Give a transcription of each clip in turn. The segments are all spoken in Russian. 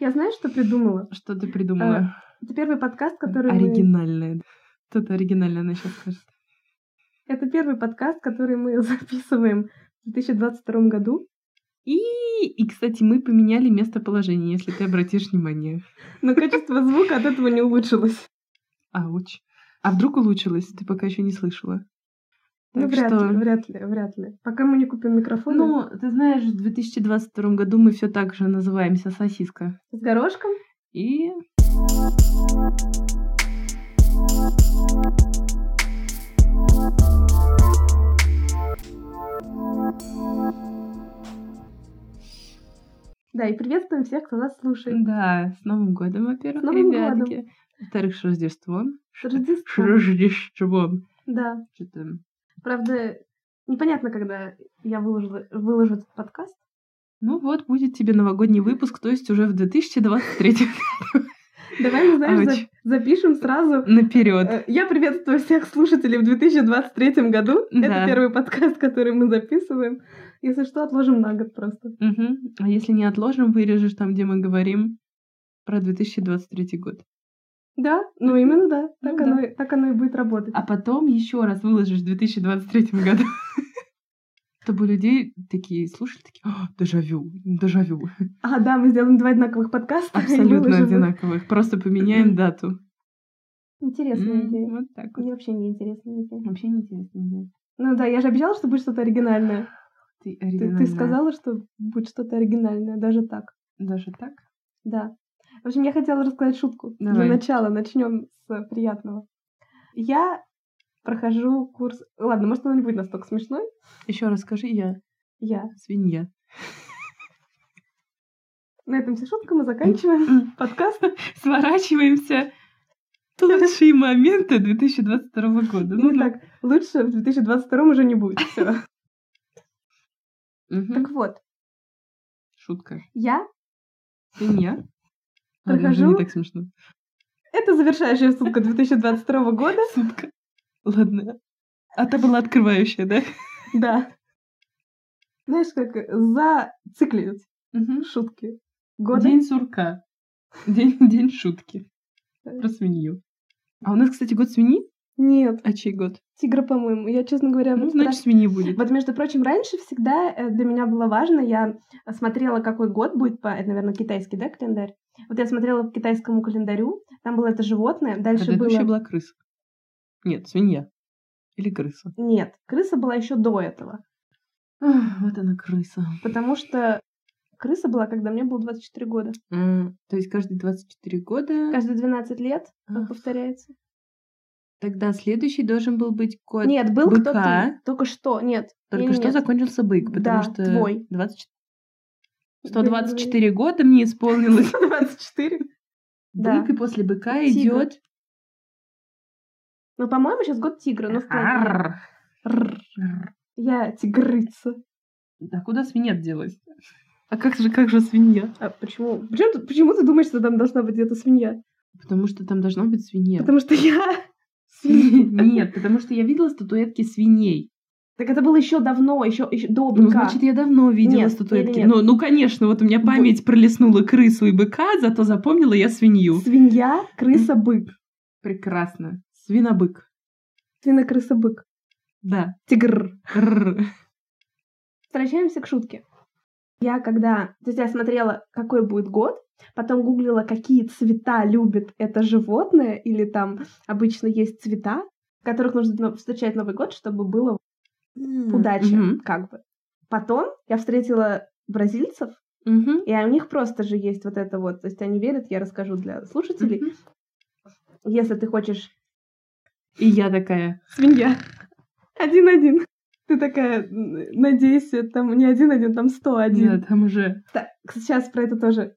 Я знаю, что придумала. Что ты придумала? Это первый подкаст, который мы... Оригинальное. Что-то оригинальное она сейчас скажет. Это первый подкаст, который мы записываем в 2022 году. И, и, кстати, мы поменяли местоположение, если ты обратишь внимание. Но качество звука от этого не улучшилось. Ауч. А вдруг улучшилось? Ты пока еще не слышала. Ну, Так вряд что- ли, вряд ли, вряд ли. Пока мы не купим микрофон Ну, ты знаешь, в 2022 году мы все так же называемся сосиска. с горошком. И Да, и приветствуем всех, кто нас слушает. да, с Новым годом, во-первых, С Новым ребятки. Во-вторых, с Рождеством. С Рождеством. С Рождеством. Да. Что-то... Правда, непонятно, когда я выложу, выложу этот подкаст. Ну вот, будет тебе новогодний выпуск, то есть уже в 2023 Давай, мы, знаешь, Ауч. за- запишем сразу. наперед. Э, Я приветствую всех слушателей в 2023 году. Да. Это первый подкаст, который мы записываем. Если что, отложим на год просто. Мгм. А если не отложим, вырежешь там, где мы говорим про 2023 год. Да, ну именно да. Ну Так, да. оно, и- так оно и будет работать. А потом еще раз выложишь в 2023 году. Чтобы людей такие слушали, такие, «А, дежавю, дежавю. А, да, мы сделаем два одинаковых подкаста. Абсолютно одинаковых. Просто поменяем дату. Интересная идея. Вот так вот. Мне вообще не интересная идея. Вообще неинтересно. да. Ну да, я же обещала, что будет что-то оригинальное. Ты Ты, оригинальная. ты сказала, что будет что-то оригинальное, даже так. Даже так? Да. В общем, я хотела рассказать шутку. Давай. Для начала начнем с приятного. Я прохожу курс... Ладно, может, оно не будет настолько смешной. Еще раз скажи, я Я. свинья. На этом все шутка мы заканчиваем подкаст. Сворачиваемся. Лучшие моменты 2022 года. Ну так, лучше в 2022 уже не будет. Все. Так вот, Шутка. я Свинья. Ладно, Прохожу. не так смешно. Это завершающая шутка 2022 года. Сутка. Ладно. А та была открывающая, да? Да. Знаешь, как зацикливать Мгм. шутки года. День сурка. День, день шутки. Про свинью. А у нас, кстати, год свиньи? Нет, А чей год? тигра, по-моему. Я, честно говоря, Ну, вот значит, свиньи будет. Вот, между прочим, раньше всегда э, для меня было важно, я смотрела, какой год будет по... Это, наверное, китайский, да, календарь? Вот я смотрела по китайскому календарю, там было это животное, дальше Предыдущая было... была крыса. Нет, свинья. Или крыса. Нет, крыса была еще до этого, Ах, вот она крыса. потому что крыса была, когда мне было 24 года. М, То есть каждые 24 года. Каждые 12 лет Ах. повторяется. Тогда следующий должен был быть кот Нет, был кто-то... Только что, нет. Только что нет. закончился бык, потому Да, что твой. 20 Да, 124 года мне исполнилось. 24? Да. Бык, и после быка идет. Ну, по-моему, сейчас год тигра, ну, в. Я тигрыца. А куда свинья делась? А как же, как же свинья? А почему? Почему, почему ты думаешь, что там должна быть где-то свинья? Потому что там должна быть свинья. Потому что я... Нет, потому что я видела статуэтки свиней. Так это было еще давно, еще, еще до Ну, быка. значит, я давно видела Нет, статуэтки. или нет? Ну, ну, конечно, вот у меня память пролистнула крысу и быка, зато запомнила я свинью. Свинья, крыса, бык. Прекрасно. Свинобык. Свина, крыса, бык. Да. Тигр. Возвращаемся к шутке. Я когда... То есть я смотрела, какой будет год, потом гуглила, какие цвета любит это животное, или там обычно есть цвета, в которых нужно встречать Новый год, чтобы было удача, Мгм. как бы. Потом я встретила бразильцев, Мгм. и у них просто же есть вот это вот, то есть они верят, я расскажу для слушателей. Мгм. Если ты хочешь И я такая. свинья, один-один, ты такая, м, надейся, там не один-один, там сто один. Нет, там уже Так, сейчас про это тоже.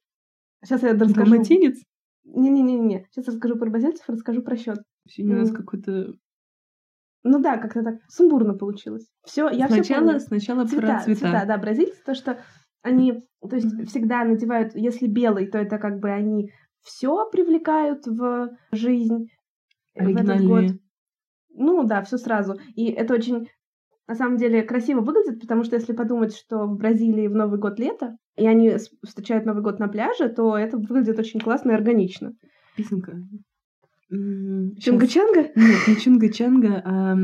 Сейчас я расскажу. далматинец. Не-не-не-не. Сейчас расскажу про бразильцев, расскажу про счет. Сегодня у нас какой-то... Ну да, как-то так сумбурно получилось. Все, я все Сначала, сначала цвета, про цвета. да, бразильцы, то, что они, то есть Мгм. всегда надевают, если белый, то это как бы они все привлекают в жизнь э, в этот год. Ну да, все сразу. И это очень, на самом деле, красиво выглядит, потому что если подумать, что в Бразилии в Новый год лето, и они встречают Новый год на пляже, то это выглядит очень классно и органично. Песенка. Чунга-чанга? Нет, не Чунга-Чанга, а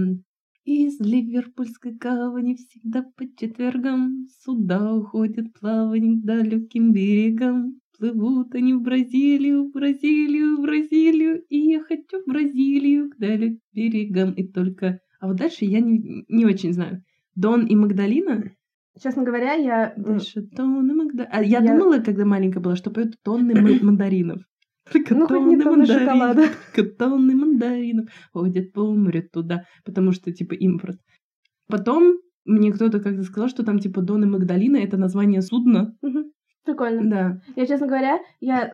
из Ливерпульской гавани всегда по четвергам суда уходят плавать к далеким берегам. Плывут они в Бразилию, в Бразилию, в Бразилию, и я хочу в Бразилию к далеким берегам. И только... А вот дальше я не, не очень знаю. Дон и Магдалина? Честно говоря, я... Дальше Дон и Магдалина. А я, Я- думала, когда маленькая была, что поют тонны ма- мандаринов. Только Ну, тонны. Только тонны мандаринов ходят по морю туда, потому что, типа, импорт. Потом мне кто-то как-то сказал, что там, типа, Дон и Магдалина — это название судна. Прикольно. Да. Я, честно говоря, я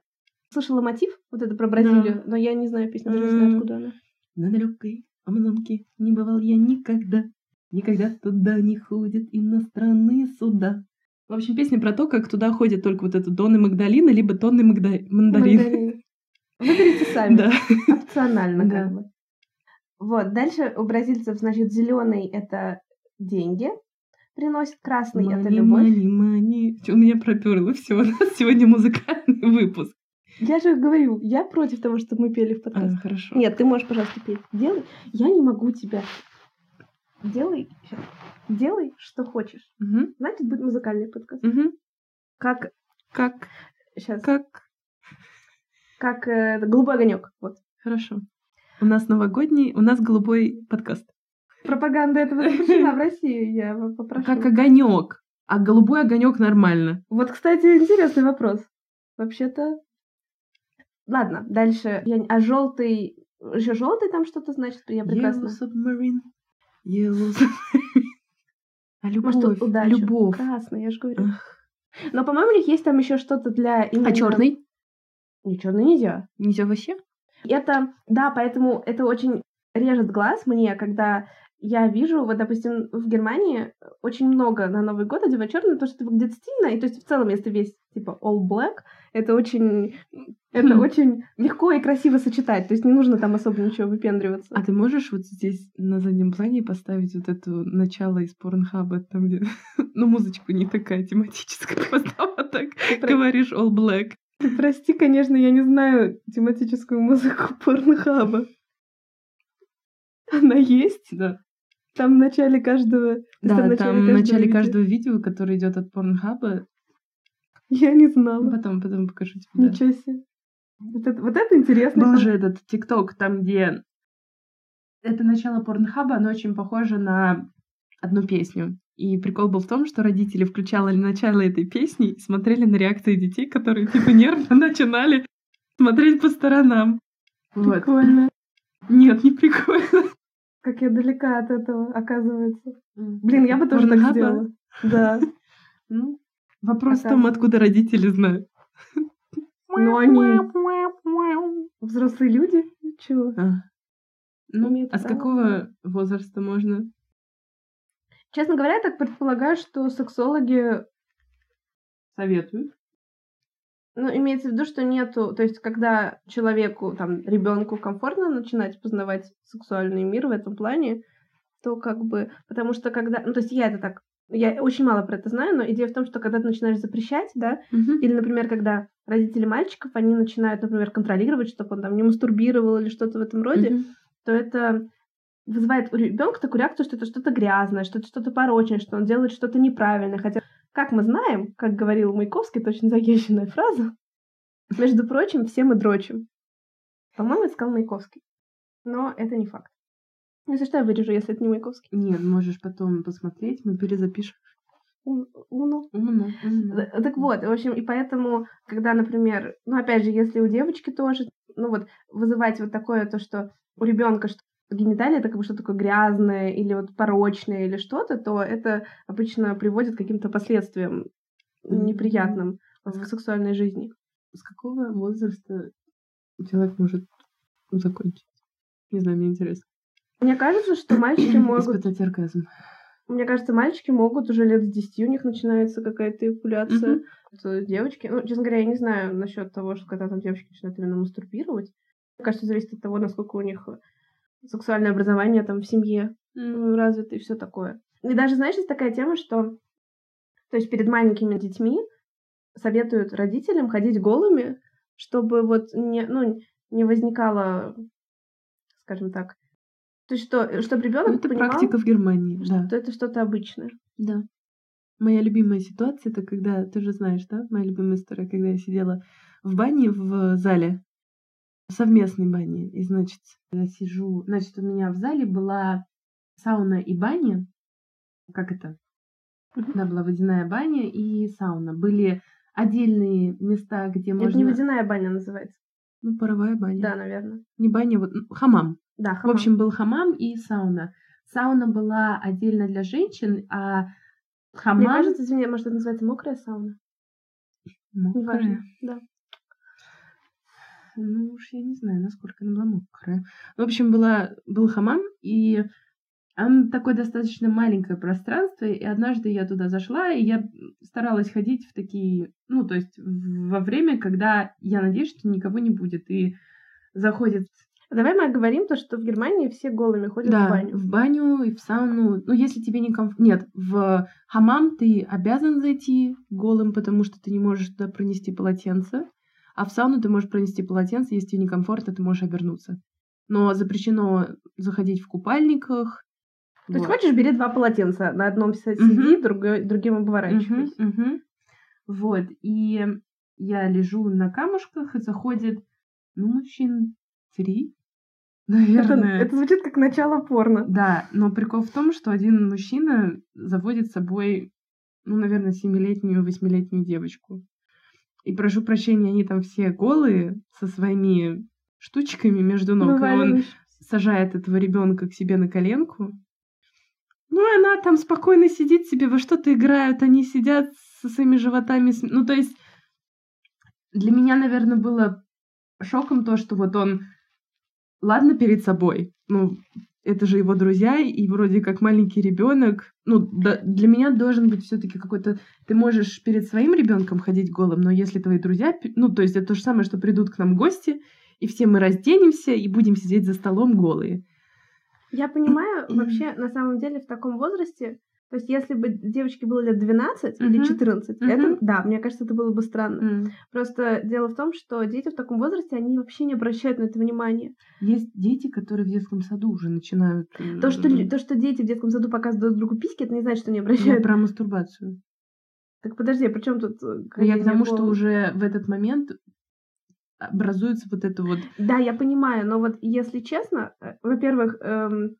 слышала мотив, вот это про Бразилию, но я не знаю песню, даже не знаю, откуда она. На далекой Амазонке не бывал я никогда. Никогда туда не ходят иностранные суда. В общем, песня про то, как туда ходят только вот это Дон и Магдалина, либо и Магда- Мандарин. Мандарин. Выберите сами. Да. Опционально Да. как бы. Вот, дальше у бразильцев, значит, зеленый это деньги приносит, красный это Мани, любовь. мани, мани. У меня проперло все. У нас сегодня музыкальный выпуск. Я же говорю, я против того, чтобы мы пели в А, подкасте. хорошо. Нет, ты можешь, пожалуйста, петь. Делай. Я не могу тебя. Делай. щас. Делай, что хочешь. Мгм, Значит, будет музыкальный подкаст. мгм. Как Как? сейчас? Как, Как? э, голубой огонек. Вот. Хорошо. У нас новогодний, у нас голубой подкаст. Пропаганда этого запрещена в России, я попрошу. Как огонек. А голубой огонек нормально. Вот, кстати, интересный вопрос. Вообще-то. Ладно, дальше. Я... А желтый. Еще желтый там что-то значит, я прекрасно. Yellow submarine. Yellow submarine. А любовь. Может, удача. Любовь. Красный, я же говорю. Ах. Но, по-моему, у них есть там еще что-то для именно... А черный? Не, черный нельзя. Нельзя вообще? Это, да, поэтому это очень режет глаз мне, когда я вижу, вот, допустим, в Германии очень много на Новый год одевают черный, потому что это выглядит стильно, и то есть в целом, если весь, типа, all black, это очень, это Хм. очень легко и красиво сочетать, то есть не нужно там особо ничего выпендриваться. А ты можешь вот здесь на заднем плане поставить вот это начало из порнхаба, там где... Ну, музычку не такая тематическая, просто вот так говоришь all black. Ты прости, конечно, я не знаю тематическую музыку порнохаба. Она есть? Да. Там в начале каждого... Да, в там в начале видео. каждого видео, которое идет от порнхаба, Я не знала. потом, потом покажу тебе. да. Ничего себе. Вот это, вот это интересно. Был же этот ТикТок, там, где это начало порнхаба, оно очень похоже на одну песню. И прикол был в том, что родители включали начало этой песни и смотрели на реакции детей, которые типа нервно начинали смотреть по сторонам. Вот. Прикольно. Нет, не прикольно. Как я далека от этого, оказывается. Блин, я бы тоже так Порнхаба? сделала. Да. Ну, вопрос в том, откуда родители знают. Но они взрослые люди. Чего? А. Ну, а с какого возраста можно? Честно говоря, я так предполагаю, что сексологи, Советуют. ну, имеется в виду, что нету, то есть, когда человеку, там, ребенку комфортно начинать познавать сексуальный мир в этом плане, то как бы, потому что когда, ну, то есть я это так, я очень мало про это знаю, но идея в том, что когда ты начинаешь запрещать, да, Или, например, когда родители мальчиков, они начинают, например, контролировать, чтобы он там не мастурбировал или что-то в этом роде, Мгм. то это вызывает у ребенка такую реакцию, что это что-то грязное, что это что-то порочное, что он делает что-то неправильное. Хотя, как мы знаем, как говорил Маяковский, это очень заезженная фраза, между прочим, все мы дрочим. По-моему, это сказал Маяковский. Но это не факт. Если что, я вырежу, если это не Маяковский. Нет, можешь потом посмотреть, мы перезапишем. Ун- Уно. Умно, умно. Т- Так вот, в общем, и поэтому, когда, например, ну, опять же, если у девочки тоже, ну, вот, вызывать вот такое, то, что у ребенка что гениталия это как бы что такое грязное или вот порочное или что-то, то это обычно приводит к каким-то последствиям неприятным в сексуальной жизни. С какого возраста человек может закончить? Не знаю, мне интересно. Мне кажется, что мальчики могут... Испытать оргазм. Мне кажется, мальчики могут уже лет с 10 у них начинается какая-то эякуляция. Это девочки, ну, честно говоря, я не знаю насчет того, что когда там девочки начинают именно мастурбировать. Мне кажется, зависит от того, насколько у них сексуальное образование там в семье М. э, развито и все такое. И даже, знаешь, есть такая тема, что то есть перед маленькими детьми советуют родителям ходить голыми, чтобы вот не, ну, не возникало, скажем так, то есть что, чтобы ребенок это понимал, практика в Германии, да. что это что-то обычное. Да. Моя любимая ситуация, это когда, ты же знаешь, да, моя любимая история, когда я сидела в бане в зале, совместной бане, и, значит, я сижу, значит, у меня в зале была сауна и баня, как это? Да, была водяная баня и сауна. Были отдельные места, где Это можно... не водяная баня называется. Ну, паровая баня. Да, наверное. Не баня, вот хамам. Да, В хамам. общем, был хамам и сауна. Сауна была отдельно для женщин, а хамам... Мне кажется, извини, может, это называется мокрая сауна? Мокрая. Неважно. Да. Ну уж я не знаю, насколько она была мокрая. В общем, была, был хамам, и там такое достаточно маленькое пространство, и однажды я туда зашла, и я старалась ходить в такие, ну, то есть во время, когда я надеюсь, что никого не будет, и заходит Давай мы оговорим то, что в Германии все голыми ходят да, в баню. в баню и в сауну. Ну, если тебе не комфортно... Нет, в хамам ты обязан зайти голым, потому что ты не можешь туда пронести полотенце. А в сауну ты можешь пронести полотенце, если тебе некомфортно, ты можешь обернуться. Но запрещено заходить в купальниках. То есть Вот. хочешь, бери два полотенца. На одном сиди, другой, другим Мгм, оборачивайся. мгм. Вот, и я лежу на камушках, и заходит, ну, мужчин три, Это, наверное. это звучит как начало порно. Да, но прикол в том, что один мужчина заводит с собой, ну, наверное, семилетнюю, восьмилетнюю девочку. И прошу прощения, они там все голые со своими штучками между ног. И он сажает этого ребенка к себе на коленку. Ну, и она там спокойно сидит себе, во что-то играют, они сидят со своими животами. Ну, то есть, для меня, наверное, было шоком то, что вот он, ладно, перед собой, ну, это же его друзья, и вроде как маленький ребенок. Ну, да- для меня должен быть все-таки какой-то. Ты можешь перед своим ребенком ходить голым, но если твои друзья, ну, то есть это то же самое, что придут к нам гости, и все мы разденемся и будем сидеть за столом голые. Я понимаю, вообще, на самом деле, в таком возрасте, то есть если бы девочке было лет 12 или Мгм. 14, Мгм. это, да, мне кажется, это было бы странно. М. Просто дело в том, что дети в таком возрасте, они вообще не обращают на это внимания. Есть дети, которые в детском саду уже начинают. э, То что, то, что дети в детском саду показывают друг другу письки, это не значит, что не я обращают. про мастурбацию. Так подожди, а при чем тут... э, Я к тому, что уже в этот момент образуется вот это вот. Да, я понимаю, но вот если честно, э, во-первых, эм,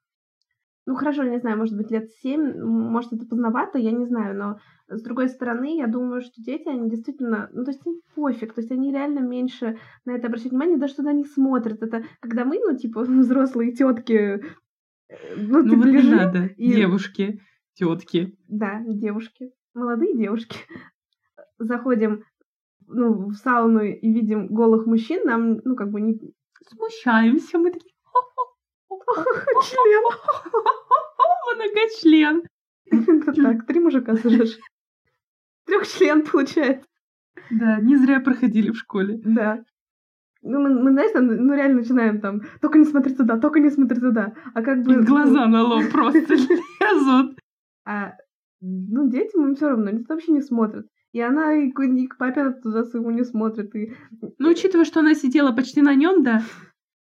ну хорошо, не знаю, может быть, лет семь, может, это поздновато, я не знаю, но с другой стороны, я думаю, что дети, они действительно, ну, то есть им пофиг, то есть они реально меньше на это обращают внимание, даже туда не смотрят. Это когда мы, ну, типа, взрослые тетки, ну, Ну типа, вот не надо, и- девушки, тетки. да, девушки, молодые девушки, заходим, ну, в сауну и видим голых мужчин, нам, ну, как бы не... Смущаемся, мы такие. Член. Многочлен. Так, три мужика сажаешь. Трех член получается. Да, не зря проходили в школе. Да. Ну, мы, мы, знаешь, там, ну, реально начинаем там, только не смотри туда, только не смотри туда. А как бы... Глаза на лоб просто лезут. А, ну, детям все равно, они вообще не смотрят. И она и к, и к папе туда своему не смотрит. И... Ну, учитывая, что она сидела почти на нем, да,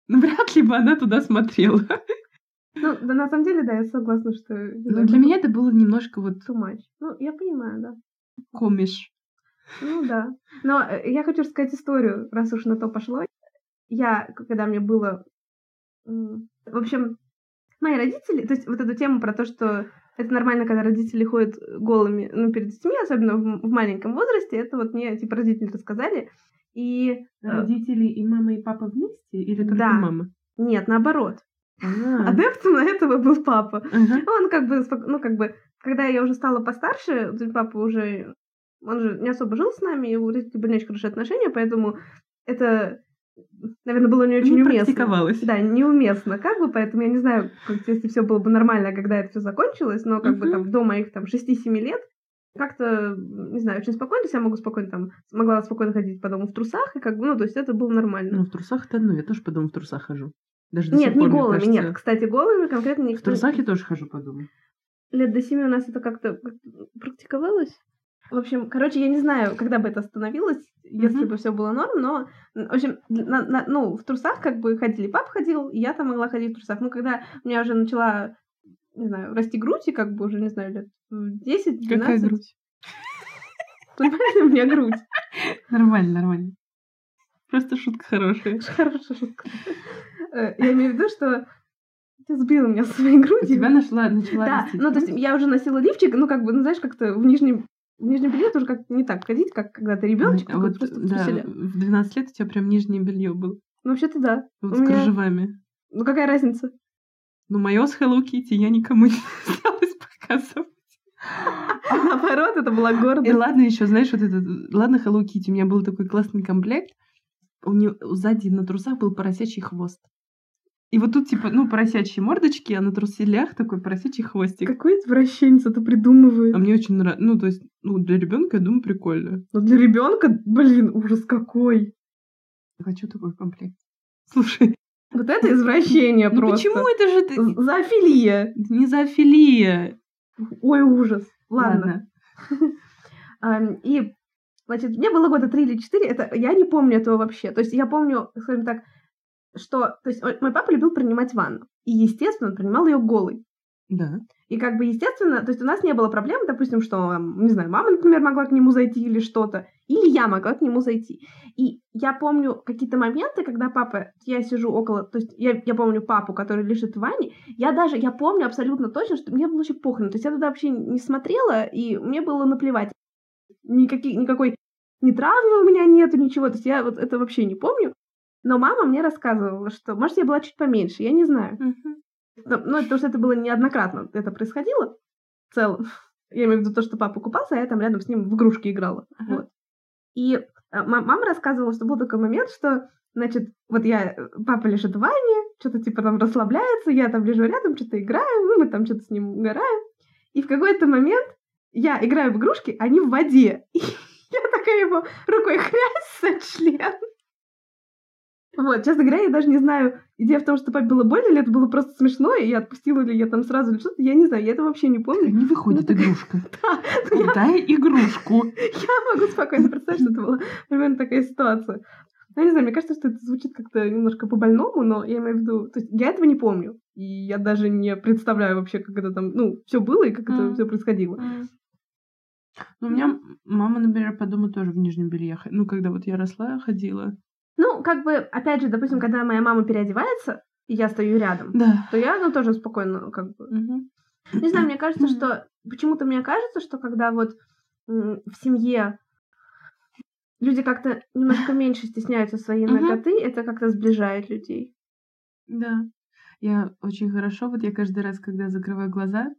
ну, вряд ли бы она туда смотрела. Ну, да, на самом деле, да, я согласна, что... Но для меня это было немножко вот Too much. Ну, я понимаю, да. комиш. Ну да. Но э, я хочу рассказать историю, раз уж на то пошло. Я, когда мне было... В общем, мои родители... То есть вот эту тему про то, что это нормально, когда родители ходят голыми, ну, перед детьми, особенно в, в маленьком возрасте, это вот мне, типа, родители рассказали. И... э, Родители и мама, и папа вместе? Или только Да. мама? Нет, наоборот. А, Адептом этого был папа. ага. Он как бы, ну, как бы, когда я уже стала постарше, папа уже, он же не особо жил с нами, и у родителей были не очень хорошие отношения, поэтому это, наверное, было не очень Не уместно. практиковалась. Да, неуместно, как бы, поэтому я не знаю, как, если все было бы нормально, когда это все закончилось, но как бы Мгм. там до моих там 6-7 лет как-то, не знаю, очень спокойно, то есть я могу спокойно там, могла спокойно ходить по дому в трусах, и как бы, ну, то есть это было нормально. Ну, в трусах это одно, я тоже по дому в трусах хожу. Даже нет, не пор, мне голыми, кажется, нет, кстати, голыми конкретно В никто... трусах я тоже хожу по дому. лет до семи у нас это как-то практиковалось. В общем, короче, я не знаю, когда бы это остановилось, если Мгм. бы все было норм, но, в общем, на- на- ну, в трусах как бы ходили, пап ходил, и я там могла ходить в трусах. Ну, когда у меня уже начала, не знаю, расти грудь, и как бы уже, не знаю, лет в 10 Какая 12 грудь? Понимаете, у меня грудь. Нормально, нормально. Просто шутка хорошая. Хорошая шутка. Э, Я имею в виду, что ты сбила меня со своей У грудью. тебя нашла, начала Да, ну то есть я уже носила лифчик, ну как бы, ну знаешь, как-то в нижнем в нижнем белье тоже как не так ходить, как когда ты ребеночек, А вот, да, в 12 лет у тебя прям нижнее белье было. Ну, вообще-то да. Вот У с меня- кружевами. Ну какая разница? Ну, мое с Hello Kitty я никому не осталось показывать. Наоборот, это была И гордость. ладно еще, знаешь, вот это... Ладно, Hello Kitty, у меня был такой классный комплект. У нее сзади на трусах был поросячий хвост. И вот тут, типа, ну, поросячьи мордочки, а на труселях такой поросячий хвостик. Какой извращенец это придумывает? А мне очень нравится. Ну, то есть, ну, для ребенка, я думаю, прикольно. Ну для ребенка, блин, ужас какой. Хочу такой комплект. Слушай, Вот это извращение ну просто. почему это же ты... Зоофилия. Не зоофилия. Ой, ужас. Ладно. Ам, И, значит, мне было года три или четыре, это я не помню этого вообще. То есть я помню, скажем так, что... То есть мой папа любил принимать ванну. И, естественно, он принимал ее голый. Да. И как бы, естественно, то есть у нас не было проблем, допустим, что, не знаю, мама, например, могла к нему зайти или что-то, или я могла к нему зайти. И я помню какие-то моменты, когда папа, я сижу около, то есть я, я помню папу, который лежит в ванне, я даже, я помню абсолютно точно, что мне было вообще похрен, то есть я туда вообще не смотрела, и мне было наплевать. Никаких, никакой ни травмы у меня нету, ничего, то есть я вот это вообще не помню. Но мама мне рассказывала, что, может, я была чуть поменьше, я не знаю. Мгм. Ну, ну, потому что это было неоднократно, это происходило в целом. Я имею в виду то, что папа купался, а я там рядом с ним в игрушки играла. Ага. Вот. И э, ма- мама рассказывала, что был такой момент, что, значит, вот я, э, папа лежит в ванне, что-то типа там расслабляется, я там лежу рядом, что-то играю, ну, мы там что-то с ним угораем. И в какой-то момент я играю в игрушки, они в воде. И я такая его рукой хрясь за член. Вот, честно говоря, я даже не знаю, идея в том, что папе было больно, или это было просто смешно, и я отпустила ли я там сразу или что-то, я не знаю, я это вообще не помню. Не выходит Ну, игрушка. Да, ну, Дай игрушку. я могу спокойно представить, что это была примерно такая ситуация. Ну, я не знаю, мне кажется, что это звучит как-то немножко по-больному, но я имею в виду, то есть я этого не помню, и я даже не представляю вообще, как это там, ну, все было и как это все происходило. Ну, у меня мама, например, по дому тоже в нижнем белье. Ну, когда вот я росла, ходила. Ну, как бы, опять же, допустим, когда моя мама переодевается, и я стою рядом, Да. то я, ну, тоже спокойно, как бы, Мгм. Не знаю, мне кажется, что... Почему-то мне кажется, что когда вот в семье люди как-то немножко меньше стесняются своей ноготы, это как-то сближает людей. Да. Я очень хорошо, вот я каждый раз, когда закрываю глаза,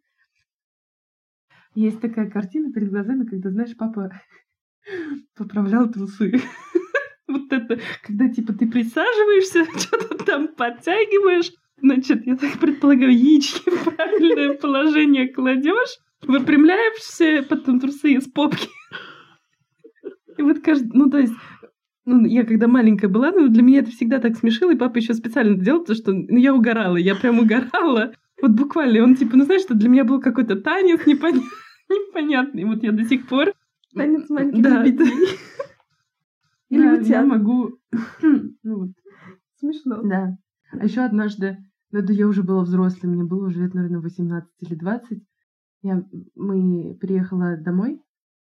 есть такая картина перед глазами, когда, знаешь, папа поправлял трусы. Вот это, когда, типа, ты присаживаешься, что-то там подтягиваешь, значит, я так предполагаю, яички в правильное положение кладешь, выпрямляешься, потом трусы из попки. И вот каждый, ну, то есть, ну, я когда маленькая была, ну, для меня это всегда так смешило, и папа еще специально делал, потому что ну, я угорала, я прям угорала. Вот буквально, он типа, ну, знаешь, что для меня был какой-то танец непон- непонятный. Вот я до сих пор... Танец маленьких Да. Или да, я могу... Ну, вот, Смешно. да. А еще однажды, ну, это я уже была взрослой, мне было уже лет, наверное, 18 или 20. Я, мы приехала домой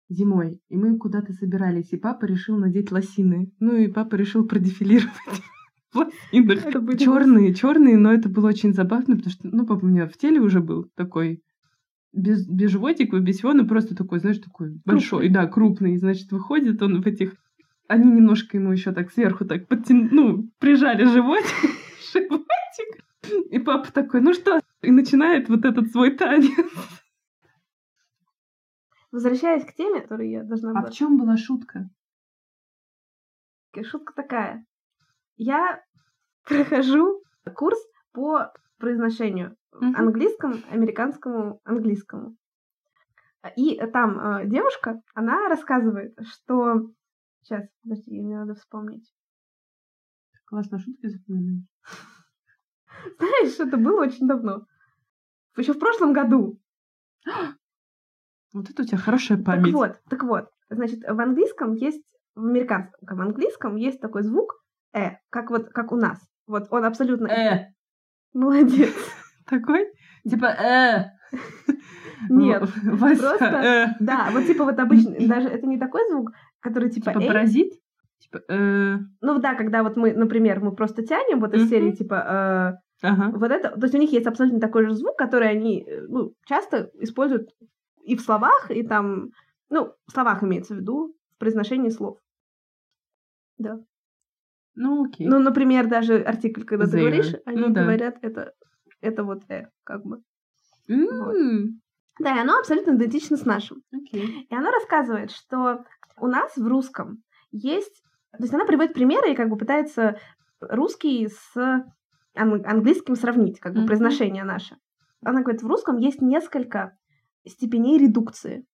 зимой, и мы куда-то собирались, и папа решил надеть лосины. Ну, и папа решил продефилировать в лосинах. Это были Черные, черные, но это было очень забавно, потому что, ну, папа у меня в теле уже был такой без, без животика, без всего, но просто такой, знаешь, такой большой, да, крупный. Значит, выходит он в этих... Они немножко ему еще так сверху так подтянули, ну, прижали животик, животик. И папа такой, ну что? И начинает вот этот свой танец. Возвращаясь к теме, которую я должна А была... в чем была шутка? Шутка такая. Я прохожу курс по произношению Мгм. английскому, американскому, английскому. И там э, девушка, она рассказывает, что... Сейчас, подожди, мне надо вспомнить. Классно шутки запоминаешь. Знаешь, это было очень давно. Еще в прошлом году. Вот это у тебя хорошая Так память. вот, так вот. Значит, в английском есть, в американском английском есть такой звук «э», как вот, как у нас. Вот он абсолютно... Э, Молодец. такой? Типа, э. Нет, просто- э. Да, вот типа вот обычно, даже это не такой звук, который типа, Типа «эй». паразит? Типа, э. Ну да, когда вот мы, например, мы просто тянем вот из серии типа э, Ага. вот это, то есть у них есть абсолютно такой же звук, который они э, ну, часто используют и в словах, и там, ну, в словах имеется в виду, в произношении слов. Ну, окей. Ну, например, даже артикль, когда ты There. говоришь, они Ну да. говорят это, это вот э, как бы. М, Да, и оно абсолютно идентично с нашим. Окей. И она рассказывает, что у нас в русском есть... То есть она приводит примеры и как бы пытается русский с ан- английским сравнить, как бы Мгм. произношение наше. Она говорит, в русском есть несколько степеней редукции.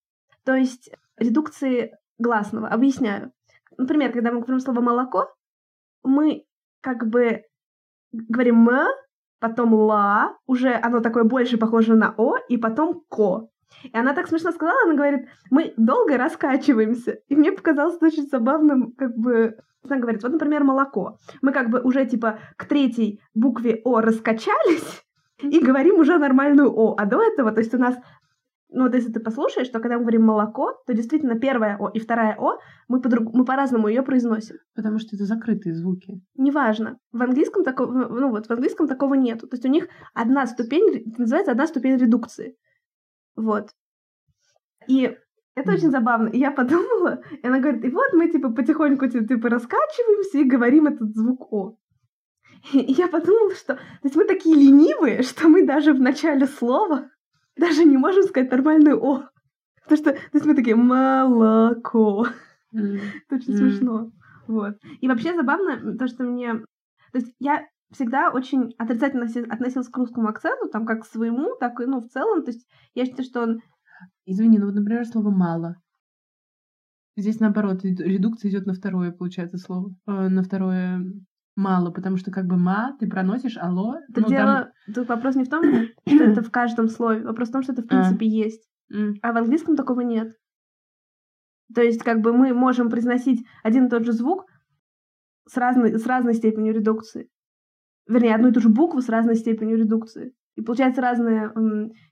То есть редукции гласного. Объясняю. Например, когда мы говорим слово «молоко», мы как бы говорим «м», потом «ла», уже оно такое больше похоже на «о», и потом «ко». И она так смешно сказала, она говорит, мы долго раскачиваемся. И мне показалось очень забавным, как бы... Она говорит, вот, например, молоко. Мы как бы уже, типа, к третьей букве О раскачались и говорим уже нормальную О. А до этого, то есть у нас... Ну, вот если ты послушаешь, то когда мы говорим молоко, то действительно первая О и вторая О, мы, по мы по-разному ее произносим. Потому что это закрытые звуки. Неважно. В английском такого, ну вот, в английском такого нету. То есть у них одна ступень, это называется одна ступень редукции. Вот. И это очень забавно. И я подумала, и она говорит, и вот мы типа потихоньку ти- типа раскачиваемся и говорим этот звук О. И я подумала, что то есть мы такие ленивые, что мы даже в начале слова даже не можем сказать нормальную О. Потому что то есть мы такие молоко. М, Это очень М. смешно. Вот. И вообще забавно то, что мне... То есть я всегда очень отрицательно относи- относилась к русскому акценту, там как к своему, так и, ну, в целом. То есть я считаю, что он... Извини, ну вот, например, слово «мало». Здесь, наоборот, ред- редукция идет на второе, получается, слово. Э, на второе «мало», потому что как бы «ма» ты проносишь «алло». Тут ну, там- дело... Тут вопрос не в том, что это в каждом слове. Вопрос в том, что это в А. принципе есть. М, А в английском такого нет. То есть как бы мы можем произносить один и тот же звук с разной, с разной степенью редукции. Вернее, одну и ту же букву с разной степенью редукции. И получается разный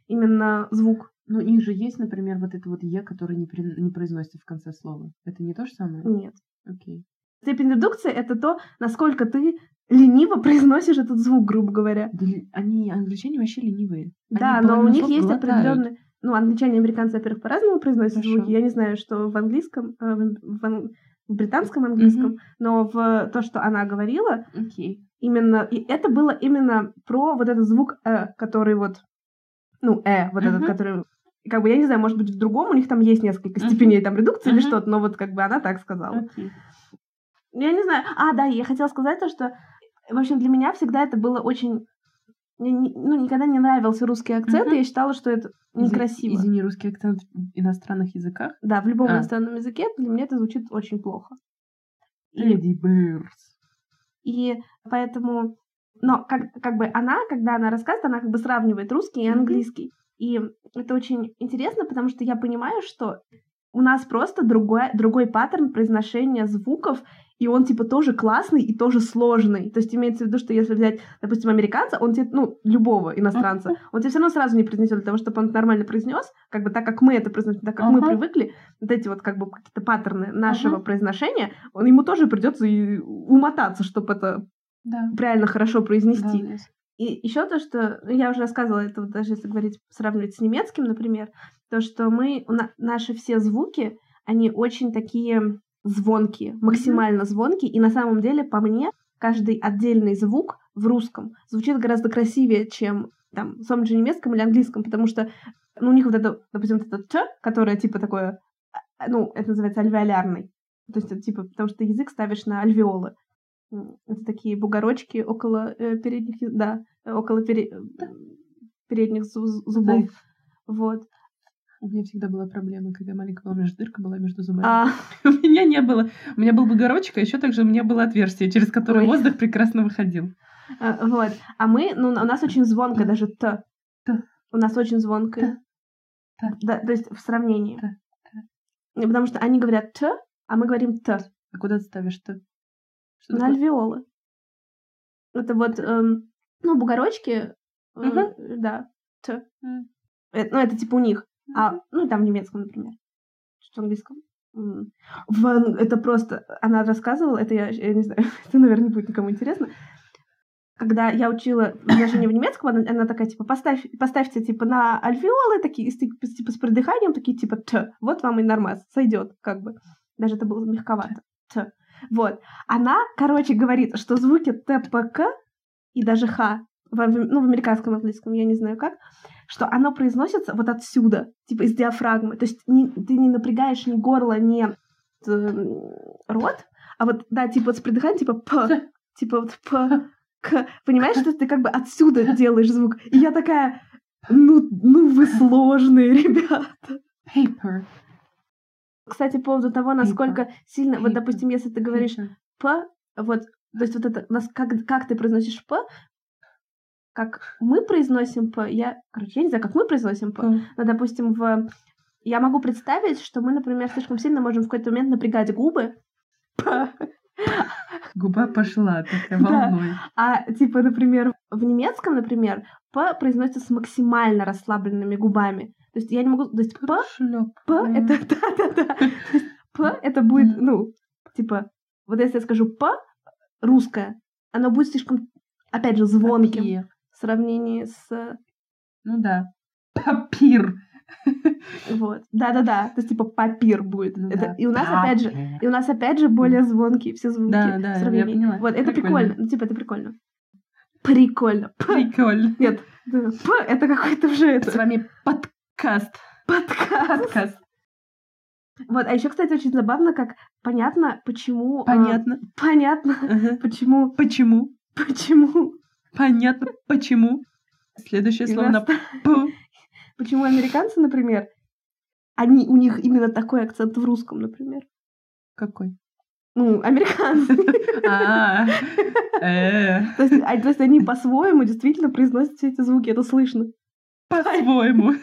именно звук. Ну, у них же есть, например, вот это вот «е», которое не, при- не произносится в конце слова. Это не то же самое? Нет. Окей. Степень редукции — это то, насколько ты лениво произносишь этот звук, грубо говоря. Да они, англичане, вообще ленивые. Они да, но у них есть определенные... Ну, англичане и американцы, во-первых, по-разному произносят Хорошо. звуки. Я не знаю, что в английском, э, в, в в британском английском, Мгм. но в то, что она говорила, Окей. Именно... И это было именно про вот этот звук «э», который вот... Ну, «э», вот этот, Мгм. который... Как бы, я не знаю, может быть, в другом у них там есть несколько степеней там редукции или Мгм. что-то, но вот как бы она так сказала. Ну, Я не знаю. А, да, я хотела сказать то, что, в общем, для меня всегда это было очень... Мне не- ну, никогда не нравился русский акцент, Мгм. и я считала, что это некрасиво. Извини, русский акцент в иностранных языках? Да, в любом А. иностранном языке для меня это звучит очень плохо. И, Эдди Бэрс. И поэтому... Но как, как бы она, когда она рассказывает, она как бы сравнивает русский и английский. И это очень интересно, потому что я понимаю, что у нас просто другой, другой паттерн произношения звуков, и он, типа, тоже классный и тоже сложный. То есть имеется в виду, что если взять, допустим, американца, он тебе, ну, любого иностранца, он тебе все равно сразу не произнесет для того, чтобы он нормально произнес, как бы так, как мы это произносим, так, как мы Ага. привыкли, вот эти вот, как бы, какие-то паттерны нашего Ага. произношения, он, ему тоже придется и умотаться, чтобы это Да. правильно, хорошо произнести. Да, И еще то, что ну, я уже рассказывала, это вот даже если говорить, сравнивать с немецким, например, то, что мы, на- наши все звуки, они очень такие звонкие, максимально звонкие, и на самом деле, по мне, каждый отдельный звук в русском звучит гораздо красивее, чем там, в том же немецком или английском, потому что ну, у них вот это, допустим, вот это «т», которое типа такое, а, ну, это называется альвеолярный. То есть это типа, потому что язык ставишь на альвеолы. Это такие бугорочки около э, передних, да, э, около пере- передних зу- зубов. Вот. У меня всегда была проблема, когда маленькая была, у меня же дырка была между зубами. А, У меня не было. У меня был бугорочек, а еще также у меня было отверстие, через которое Ой. воздух прекрасно выходил. а, вот. А мы, ну, у нас очень звонко даже «т». Т. У нас очень звонко. Т. Т. Да, то есть в сравнении. Т, И Потому что они говорят т, а мы говорим т. А куда ты ставишь Т? Что На такое? альвеолы. Это вот, эм, ну, бугорочки, э, Мгм. да, т. М. Э, ну, это типа у них. А, ну, там в немецком, например. Что в английском? В это просто... Она рассказывала, это я, я не знаю, это, наверное, не будет никому интересно. Когда я учила предложение в немецком, она, она такая, типа, поставь, поставьте, типа, на альвеолы, такие, с- типа, с придыханием, такие, типа, т. Вот вам и нормас, сойдет, как бы. Даже это было мягковато. Т. Вот. Она, короче, говорит, что звуки Т, П, К и даже Х, в- ну, в американском английском, я не знаю как, что оно произносится вот отсюда, типа из диафрагмы. То есть не- ты не напрягаешь ни горло, ни э, рот, а вот, да, типа вот с придыханием, типа П, типа вот П, К. Понимаешь, что ты как бы отсюда делаешь звук. И я такая, ну, ну вы сложные, ребята. Paper. Кстати, по поводу того, насколько сильно, вот, Paper. допустим, если ты говоришь Paper. П, вот, то есть вот это, как, как ты произносишь П, как мы произносим П, я, короче, я не знаю, как мы произносим П, П. но, допустим, в... Я могу представить, что мы, например, слишком сильно можем в какой-то момент напрягать губы, П, Губа пошла такая Да. волной. а, типа, например, в немецком, например, П произносится с максимально расслабленными губами. То есть я не могу... То есть П. П это... Да-да-да. П это будет, ну, типа, вот если я скажу П русское, оно будет слишком, опять же, звонким. В сравнении с... Ну да. Paper. Вот. Да-да-да. То есть, типа, paper будет. Ну Это- да. И у нас, опять же, Paper. и у нас, опять же, более звонкие все звуки. Да, в да, я сравнении. поняла. Вот, это Прикольно. прикольно. Ну, типа, это прикольно. Прикольно. Прикольно. Нет, это какой-то уже С это, вами подкаст. подкаст. Подкаст. Вот, а еще, кстати, очень забавно, как понятно, почему... а, Понятно. понятно, Ага. почему... Почему? Почему... Понятно, почему. Следующее И слово на П. Почему американцы, например, они, у них именно такой акцент в русском, например. Какой? Ну, американцы. А, э, То есть, а- то есть они по-своему действительно произносят все эти звуки, это слышно. по-своему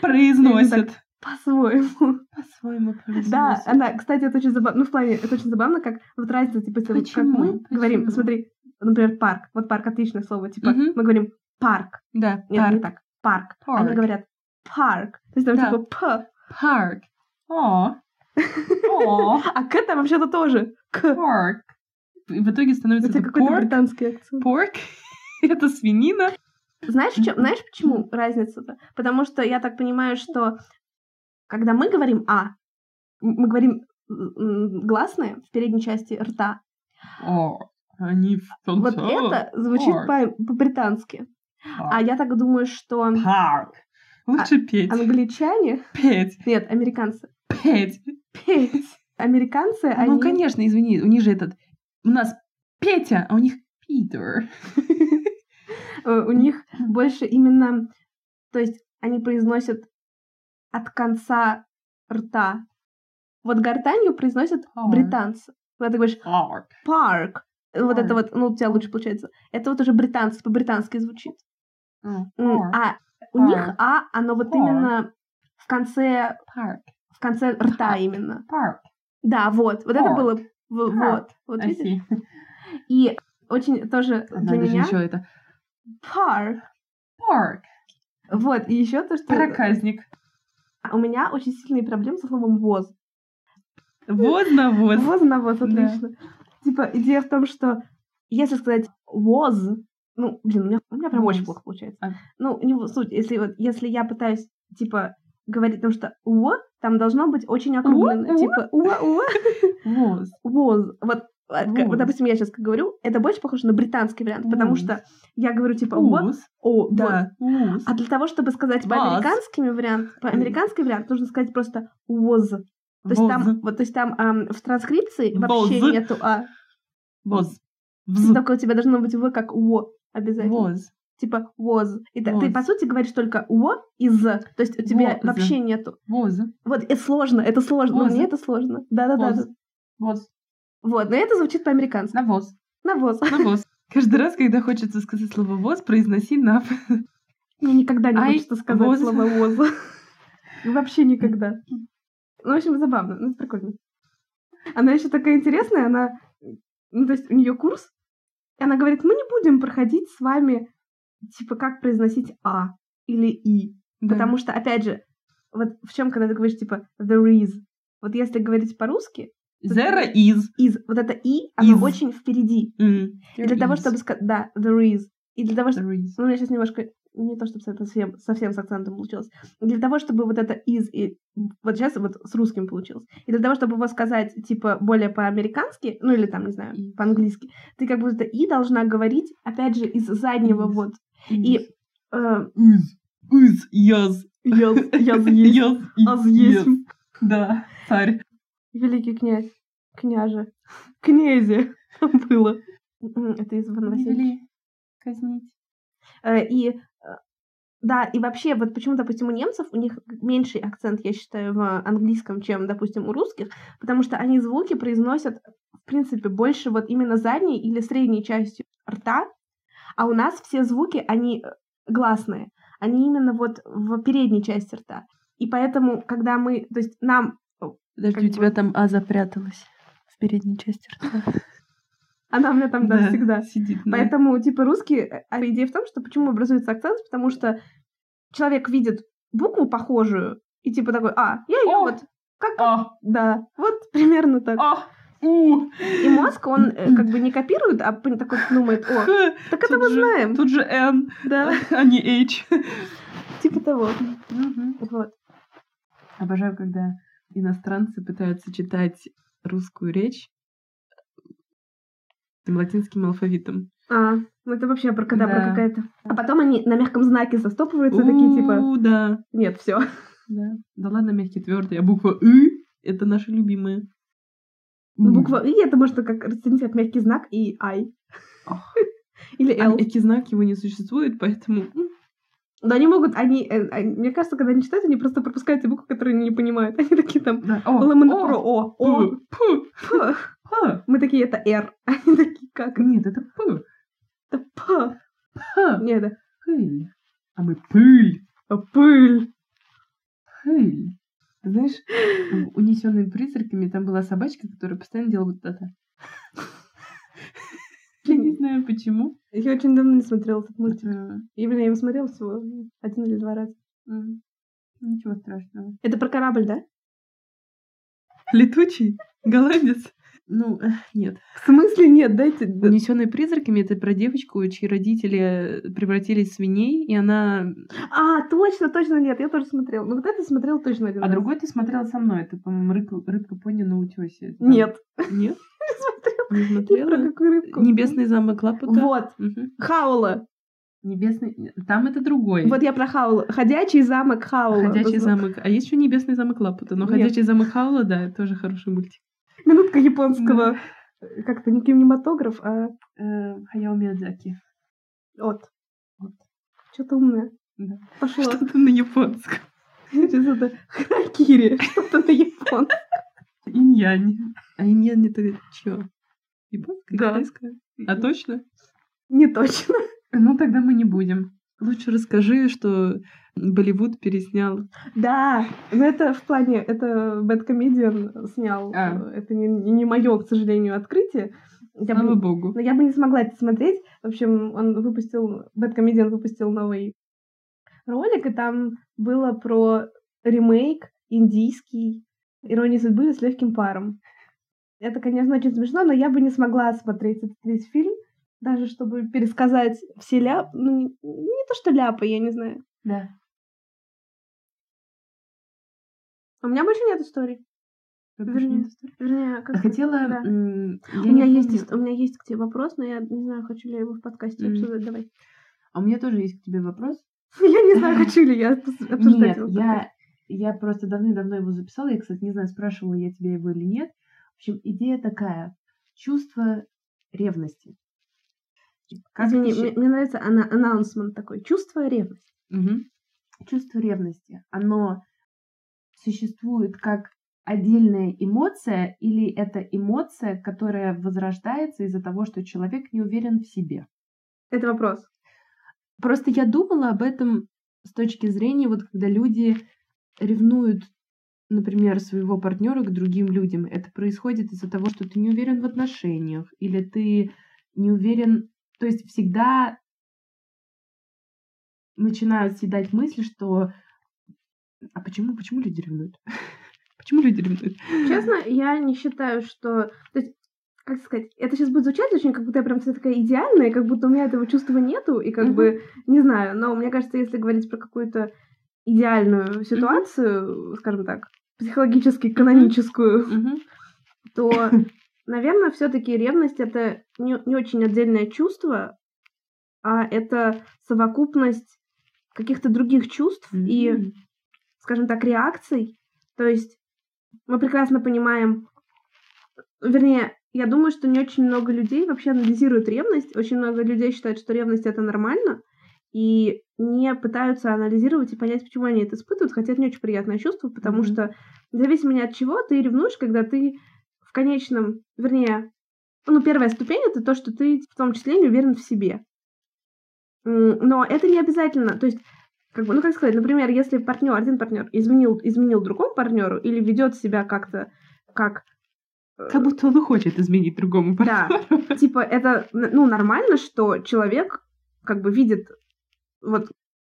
произносят. По-своему. По-своему Да, произносят. она, кстати, это очень забавно. Ну, в плане, это очень забавно, как вот разница, типа, если как мы говорим, смотри, например, парк. Вот парк отличное слово. Типа, Мгм. мы говорим парк. Да, Нет, не парк. так. Park. Park. Они говорят парк. То есть там Да. типа п. Парк. О. О. А к там вообще-то тоже. К. Порк. И в итоге становится Это это какой-то британский акцент. Порк. Это свинина. Знаешь, в чём- знаешь, почему разница-то? Потому что я так понимаю, что когда мы говорим «а», мы говорим м, гласные в передней части рта. О, они в Вот конце. это звучит по- по-британски. А я так думаю, что Парк. Лучше петь. англичане... Петь. Нет, американцы. Петь. Петь. Американцы, они... Ну, конечно, извини, у них же этот... У нас Петя, а у них Питер. у них больше именно... То есть они произносят от конца рта. Вот гортанью произносят британцы. Когда ты говоришь Парк. парк, вот это вот, ну, у тебя лучше получается. Это вот уже британцы, по-британски звучит. Парк. А у них Парк. а, оно вот Парк. именно в конце, Парк. в конце рта Парк. именно. Парк. Да, вот, вот это было, вот, вот видишь. И очень тоже Надо для меня еще это. парк. Парк. Вот, и еще то, что Проказник. у меня очень сильные проблемы со словом воз. Воз на воз. Воз на воз, Да. Типа, идея в том, что если сказать воз, ну, блин, у меня, у меня прям очень Воз. плохо получается. А. Ну, не суть, если вот, если я пытаюсь, типа, говорить, потому что «уо» там должно быть очень округленно. Типа «уа-уа», Воз. «воз». Вот, а, как- вот, допустим, я сейчас говорю, это больше похоже на британский вариант, потому что я говорю, типа Воз. «о», вот. Да. Воз. А для того, чтобы сказать Воз. по-американскими вариант, по-американский вариант, нужно сказать просто «was». То есть Воз. там, вот, то есть там ам, в транскрипции вообще Воз. нету «а». Воз. Вз. Только у тебя должно быть «в» как «о» обязательно. Воз. Типа «was». И Воз. ты, по сути, говоришь только «о» и «з». То есть у тебя Воз. вообще нету. Воз. Вот это сложно, это сложно. Но Воз. мне это сложно. Да-да-да. Воз. Воз. Вот, но это звучит по-американски. Навоз. Навоз. Навоз. Каждый раз, когда хочется сказать слово воз, произноси нав. Мне никогда не хочется сказать воз. слово «воз». Вообще никогда. Ну, в общем, забавно, ну, прикольно. Она еще такая интересная, она, ну, то есть у нее курс, и она говорит, мы не будем проходить с вами, типа, как произносить А или И. Да. Потому что, опять же, вот в чем, когда ты говоришь, типа, there is, вот если говорить по-русски, There is. is, вот это И, оно Is. очень впереди. М, И для there того, is. чтобы сказать, да, there is. И для того, чтобы... Is. Ну, у меня сейчас немножко не то, чтобы совсем, совсем с акцентом получилось. Для того, чтобы вот это is и вот сейчас вот с русским получилось. И для того, чтобы его сказать, типа, более по-американски, ну или там, не знаю, И. по-английски, ты как будто и должна говорить, опять же, из заднего Is. вот. И Is. э, Is. Is. Yes. я, я есть, Yes. аз Is. есть, Yes. Да, царь. великий князь, княже, князе было. Это из Ивана Васильевича. казнить. Э, И да, и вообще, вот почему, допустим, у немцев у них меньший акцент, я считаю, в английском, чем, допустим, у русских, потому что они звуки произносят, в принципе, больше вот именно задней или средней частью рта, а у нас все звуки, они э, гласные, они именно вот в передней части рта. И поэтому, когда мы, то есть нам, Подожди, у бы- тебя там А запряталась в передней части рта. Она у меня там, да, всегда. Сидит. да. Поэтому, типа, русский... А идея в том, что почему образуется акцент, потому что человек видит букву похожую, и типа такой, а, я ее О! вот... Как... А, Да, вот примерно так. а, у. И мозг, он э, как бы не копирует, а такой думает, о, так это мы же- знаем. Тут же N, Да, а не H. типа того. Мгм. Вот. Обожаю, когда иностранцы пытаются читать русскую речь латинским алфавитом. А, ну это вообще абракадабра Да. какая-то. А потом они на мягком знаке застопываются, такие типа, да. нет, все. Да. Да ладно, мягкий твердый, а буква «ы» — это наша любимая. Ну, буква И это можно как расценить как мягкий знак и. Ох. Или А L. мягкий знак его не существует, поэтому... Но они могут, они, э, они- мне кажется, когда они читают, они просто пропускают те буквы, которые они не понимают. Они такие там, Да. О, о, про О, О, П. Мы такие, это R. Они такие, как? Нет, это П. Это П. П. Нет, это Пыль. А мы пыль. а, пыль. Пыль. Ты знаешь, «Унесенные призраками» там была собачка, которая постоянно делала вот это. Я не знаю почему. Я очень давно не смотрела этот мультик. Именно я его смотрела всего один или два раза. Ничего страшного. Это про корабль, да? Летучий? Голландец? Ну, э, нет. В смысле нет? Дайте... Унесенные призраками это про девочку, чьи родители превратились в свиней, и она. А, точно, точно нет, я тоже смотрела. Ну вот это смотрела точно один А раз. другой ты смотрела со мной. Это, по-моему, рыбка, рыбка пони на утесе. Нет. Нет? Не смотрела. Не Ты про какую рыбку? Небесный замок Лапута. Вот. Хаула. Небесный. Там это другой. Вот я про Хаула. Ходячий замок Хаула. Ходячий замок. А есть еще небесный замок Лапута. Но Нет. ходячий замок Хаула, да, тоже хороший мультик. Минутка японского. э, Как-то не кинематограф, а Э, Хаяо Миядзаки. от. От. Что-то умное. Да. Пошло. Что-то на японском. Сейчас это Харакири. Что-то на японском. Иньянь. А иньянь это чё? Японская? Да. Китайская? А точно? Не точно. Ну, тогда мы не будем. Лучше расскажи, что Болливуд переснял. Да, но это в плане, это Comedian снял. А. Это не, не мое, к сожалению, открытие. Я Слава бы, богу. но я бы не смогла это смотреть. В общем, он выпустил, Comedian выпустил новый ролик, и там было про ремейк индийский «Ирония судьбы» с легким паром. Это, конечно, очень смешно, но я бы не смогла смотреть этот весь фильм, даже чтобы пересказать все ляп... Ну, не, то, что ляпы, я не знаю. Да. У меня больше нет историй. Вернее, Вернее, как... А Хотела... да. я У меня, есть, помню. у меня есть к тебе вопрос, но я не знаю, хочу ли я его в подкасте Мгм. обсуждать. Давай. А у меня тоже есть к тебе вопрос. Я не знаю, хочу ли я обсуждать его я, я просто давным-давно его записала. Я, кстати, не знаю, спрашивала я тебя его или нет. В общем, идея такая. Чувство ревности. Как ты Извини, мне, мне нравится ана- анонсмент такой. Чувство ревности. Мгм. Чувство ревности, оно существует как отдельная эмоция или это эмоция, которая возрождается из-за того, что человек не уверен в себе? Это вопрос. Просто я думала об этом с точки зрения, вот когда люди ревнуют, например, своего партнера к другим людям, это происходит из-за того, что ты не уверен в отношениях, или ты не уверен, то есть всегда начинают съедать мысли, что а почему, почему люди ревнуют? Почему люди ревнуют? Честно, я не считаю, что... То есть, как сказать, это сейчас будет звучать очень, как будто я прям вся такая идеальная, как будто у меня этого чувства нету, и как бы, не знаю, но мне кажется, если говорить про какую-то идеальную ситуацию, скажем так, психологически каноническую, то, наверное, все-таки ревность это не, не очень отдельное чувство, а это совокупность каких-то других чувств и, скажем так, реакций. То есть мы прекрасно понимаем, вернее, я думаю, что не очень много людей вообще анализируют ревность. Очень много людей считают, что ревность это нормально, и не пытаются анализировать и понять, почему они это испытывают, хотя это не очень приятное чувство, потому mm-hmm. что зависимо от чего ты ревнуешь, когда ты в конечном, вернее, ну, первая ступень это то, что ты в том числе не уверен в себе. Но это не обязательно. То есть как бы, ну как сказать, например, если партнер, один партнер изменил, изменил другому партнеру или ведет себя как-то как э, как будто он хочет изменить другому партнеру. Да, типа это, ну, нормально, что человек как бы видит вот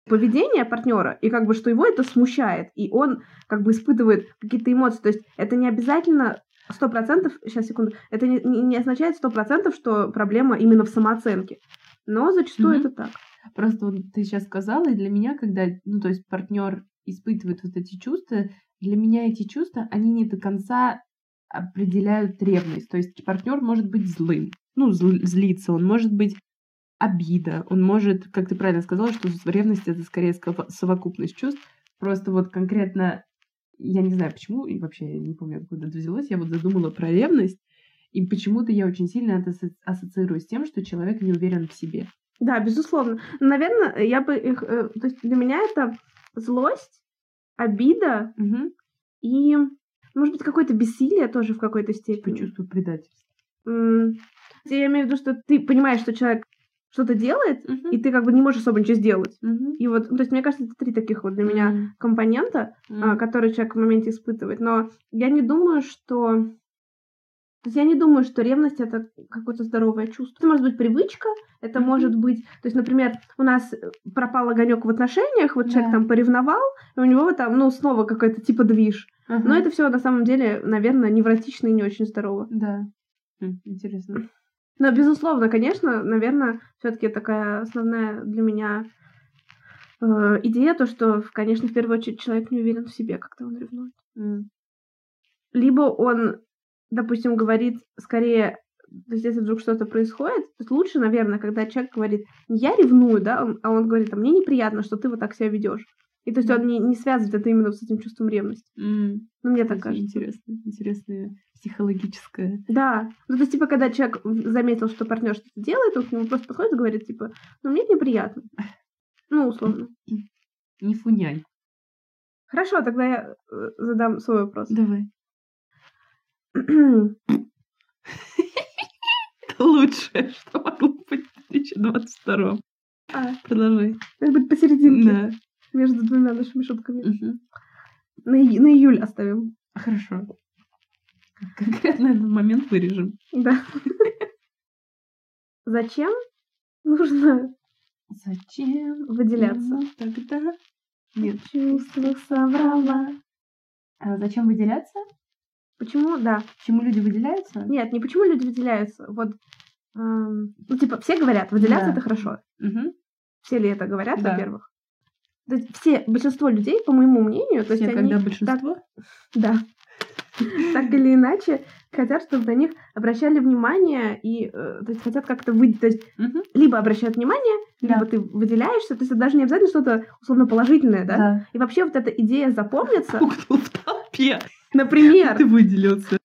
поведение партнера, и как бы что его это смущает, и он как бы испытывает какие-то эмоции. То есть это не обязательно сто процентов, сейчас секунду, это не, не означает сто процентов, что проблема именно в самооценке. Но зачастую mm-hmm. это так. Просто вот ты сейчас сказала, и для меня, когда, ну, то есть партнер испытывает вот эти чувства, для меня эти чувства, они не до конца определяют ревность. То есть партнер может быть злым, ну, зл, злиться, он может быть обида, он может, как ты правильно сказала, что ревность это скорее совокупность чувств. Просто вот конкретно, я не знаю почему, и вообще я не помню, откуда это взялось, я вот задумала про ревность, и почему-то я очень сильно это ассоциирую с тем, что человек не уверен в себе. Да, безусловно. Наверное, я бы их... Э, то есть для меня это злость, обида угу. и, может быть, какое-то бессилие тоже в какой-то степени. Чувство предательства. Я имею в виду, что ты понимаешь, что человек что-то делает, uh-huh. и ты как бы не можешь особо ничего сделать. Uh-huh. И вот, то есть, мне кажется, это три таких вот для меня uh-huh. компонента, uh-huh. которые человек в моменте испытывает. Но я не думаю, что то есть я не думаю, что ревность это какое-то здоровое чувство. Это может быть привычка, это mm-hmm. может быть, то есть, например, у нас э, пропал огонек в отношениях, вот да. человек там поревновал, и у него там, ну, снова какой-то типа движ. Uh-huh. Но это все на самом деле, наверное, невротично и не очень здорово. Да. Хм, интересно. Но, безусловно, конечно, наверное, все-таки такая основная для меня э, идея, то, что, конечно, в первую очередь человек не уверен в себе, когда он ревнует. Mm. Либо он допустим, говорит скорее, то есть если вдруг что-то происходит, то есть лучше, наверное, когда человек говорит, я ревную, да, а он говорит, а мне неприятно, что ты вот так себя ведешь. И то есть он не, не связывает это именно с этим чувством ревности. Mm. Ну, мне так кажется. Интересно, интересное психологическое. Да. Ну, то есть, типа, когда человек заметил, что партнер что-то делает, он к нему просто подходит и говорит, типа, ну, мне неприятно. Ну, условно. Не фуняй. Хорошо, тогда я э, задам свой вопрос. Давай. Лучшее, что могло быть в 2022. А, Продолжай. Это будет посерединке. Да. Между двумя нашими шутками. Угу. На, на июль оставим. Хорошо. Конкретно этот момент вырежем. Да. Зачем нужно Зачем выделяться? Тогда нет. Чувства соврала. А зачем выделяться? Почему, да. Почему люди выделяются? Нет, не почему люди выделяются. Вот, эм, ну, типа, все говорят, выделяться да. это хорошо. Угу. Все ли это говорят, да. во-первых? То есть все, большинство людей, по моему мнению, то есть они... когда большинство? Так, да. Так или иначе, хотят, чтобы на них обращали внимание и э, то есть хотят как-то выделить. То есть либо обращают внимание, либо ты выделяешься. То есть это даже не обязательно что-то условно положительное, да? И вообще вот эта идея запомнится. Пукнул в толпе. Например. Ты выделился.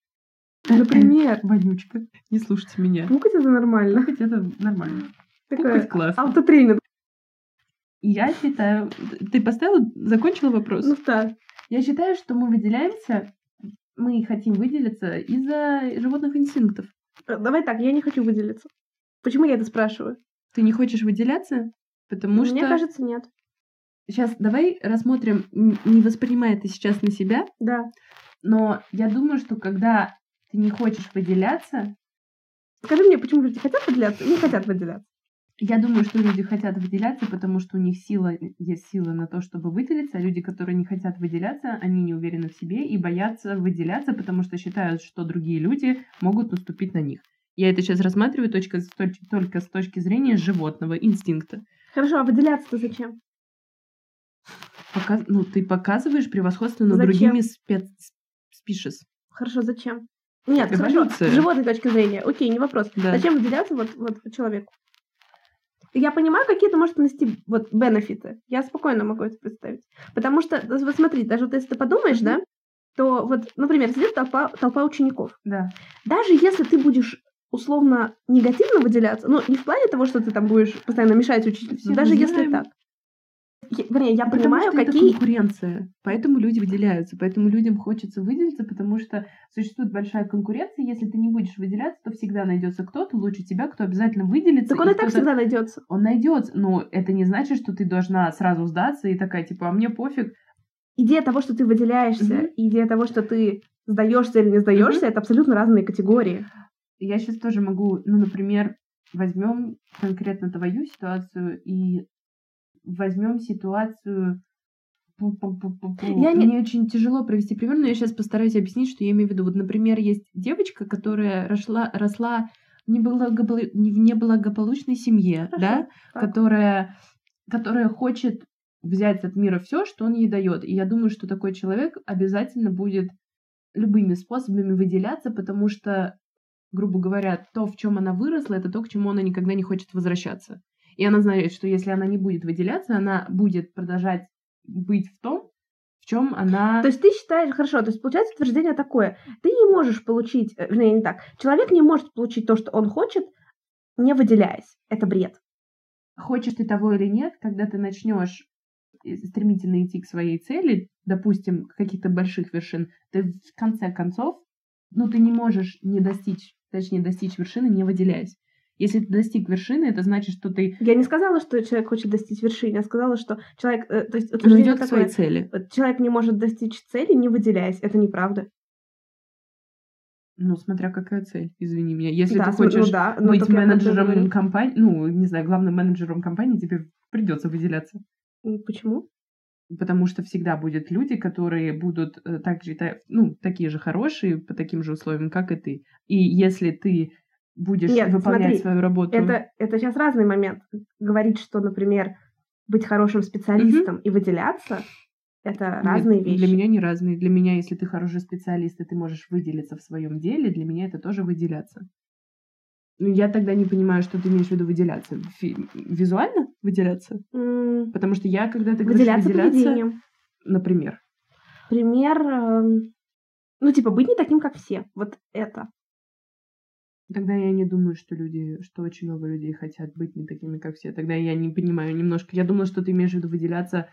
Например. Вонючка. Не слушайте меня. Пукать это нормально. Пукать это нормально. Такое классно. Автотренинг. Я считаю... Ты поставила, закончила вопрос? Ну да. Я считаю, что мы выделяемся, мы хотим выделиться из-за животных инстинктов. Э, давай так, я не хочу выделиться. Почему я это спрашиваю? Ты не хочешь выделяться? Потому Мне что... Мне кажется, нет. Сейчас давай рассмотрим, не воспринимай это сейчас на себя, Да. но я думаю, что когда ты не хочешь выделяться, Скажи мне, почему люди хотят выделяться и не хотят выделяться? Я думаю, что люди хотят выделяться, потому что у них сила, есть сила на то, чтобы выделиться, а люди, которые не хотят выделяться, они не уверены в себе и боятся выделяться, потому что считают, что другие люди могут наступить на них. Я это сейчас рассматриваю точка, только с точки зрения животного инстинкта. Хорошо, а выделяться-то зачем? Пока- ну, ты показываешь превосходство над Зачем? другими спец... спишес. Хорошо, зачем? Нет, хорошо, Эволюция. с животной точки зрения. Окей, не вопрос. Да. Зачем выделяться вот, вот человеку? Я понимаю, какие это может принести вот бенефиты. Я спокойно могу это представить. Потому что, вот смотри, даже вот если ты подумаешь, да, то вот, например, сидит толпа, толпа учеников. Да. Даже если ты будешь условно негативно выделяться, ну, не в плане того, что ты там будешь постоянно мешать учителю, Ну, даже если так. Я- Вернее, я Потому понимаю, что это какие... конкуренция. Поэтому люди выделяются. Поэтому людям хочется выделиться, потому что существует большая конкуренция. Если ты не будешь выделяться, то всегда найдется кто-то лучше тебя, кто обязательно выделится. Так он и так кто-то- всегда найдется. Он найдется, но это не значит, что ты должна сразу сдаться и такая, типа, а мне пофиг. идея того, что ты выделяешься, и идея того, что ты сдаешься или не сдаешься, это абсолютно разные категории. Я сейчас тоже могу, ну, например, возьмем конкретно твою ситуацию и возьмем ситуацию. Я не- Мне очень тяжело провести пример, но я сейчас постараюсь объяснить, что я имею в виду. Вот, например, есть девочка, которая росла, росла в неблагополу- не в неблагополучной семье, Хорошо, да, так. которая, которая хочет взять от мира все, что он ей дает. И я думаю, что такой человек обязательно будет любыми способами выделяться, потому что, грубо говоря, то, в чем она выросла, это то, к чему она никогда не хочет возвращаться. И она знает, что если она не будет выделяться, она будет продолжать быть в том, в чем она... То есть ты считаешь, хорошо, то есть получается утверждение такое, ты не можешь получить, э, вернее, не так, человек не может получить то, что он хочет, не выделяясь. Это бред. хочешь ты того или нет, когда ты начнешь стремительно идти к своей цели, допустим, каких-то больших вершин, ты в конце концов, ну, ты не можешь не достичь, точнее, достичь вершины, не выделяясь. Если ты достиг вершины, это значит, что ты Я не сказала, что человек хочет достичь вершины, я сказала, что человек, э, то есть ну, утверждение идет к своей цели. человек не может достичь цели, не выделяясь. Это неправда. Ну, смотря какая цель, извини меня. Если да, ты см- хочешь ну да, ну, быть менеджером компании, ну, не знаю, главным менеджером компании, тебе придется выделяться. Почему? Потому что всегда будут люди, которые будут э, так же, ну, такие же хорошие, по таким же условиям, как и ты. И если ты будешь Нет, выполнять смотри, свою работу... Это, это сейчас разный момент. Говорить, что, например, быть хорошим специалистом и выделяться, это Нет, разные вещи. Для меня не разные. Для меня, если ты хороший специалист, и ты можешь выделиться в своем деле, для меня это тоже выделяться. Ну, я тогда не понимаю, что ты имеешь в виду выделяться. Фи- Визуально выделяться? М, Потому что я, когда ты говоришь Выделяться выделяться, поведением. например, Пример, эм, ну, типа, быть не таким, как все. Вот это. Тогда я не думаю, что люди, что очень много людей хотят быть не такими, как все. Тогда я не понимаю немножко. Я думала, что ты имеешь в виду выделяться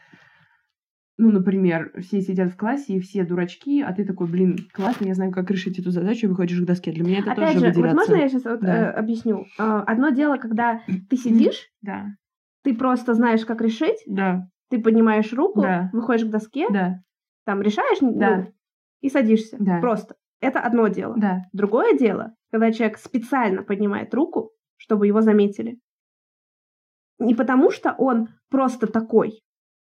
ну, например, все сидят в классе, и все дурачки, а ты такой, блин, классно, я знаю, как решить эту задачу, и выходишь к доске. Для меня это Опять тоже же, вот выделяться. можно я сейчас вот, Да. э, объясню? А, Одно дело, когда ты сидишь, Да, ты просто знаешь, как решить, да, ты поднимаешь руку, Да. выходишь к доске, да, там решаешь, ну, Да. и садишься. Да. Просто. Это одно дело. да. Другое дело, когда человек специально поднимает руку, чтобы его заметили. Не потому, что он просто такой.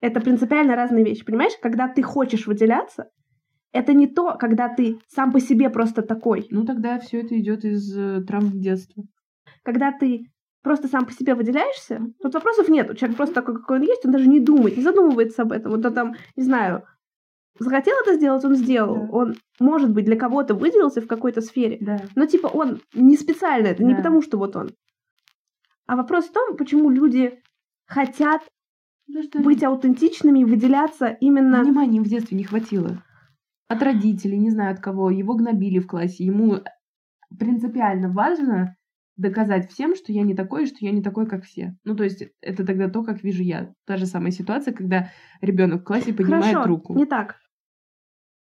Это принципиально разные вещи. Понимаешь, когда ты хочешь выделяться, это не то, когда ты сам по себе просто такой. Ну, тогда все это идет из э, травм детства. Когда ты просто сам по себе выделяешься, тут вопросов нет. Человек просто такой, какой он есть, он даже не думает, не задумывается об этом. Вот он там, не знаю, захотел это сделать, он сделал. Да. Он, может быть, для кого-то выделился в какой-то сфере. Да. Но типа он не специально, это не Да. потому, что вот он. А вопрос в том, почему люди хотят быть аутентичными и выделяться именно... Внимания в детстве не хватило. От родителей, не знаю от кого. Его гнобили в классе. Ему принципиально важно доказать всем, что я не такой, что я не такой, как все. Ну, то есть, это тогда то, как вижу я. Та же самая ситуация, когда ребенок в классе поднимает хорошо, руку. не так.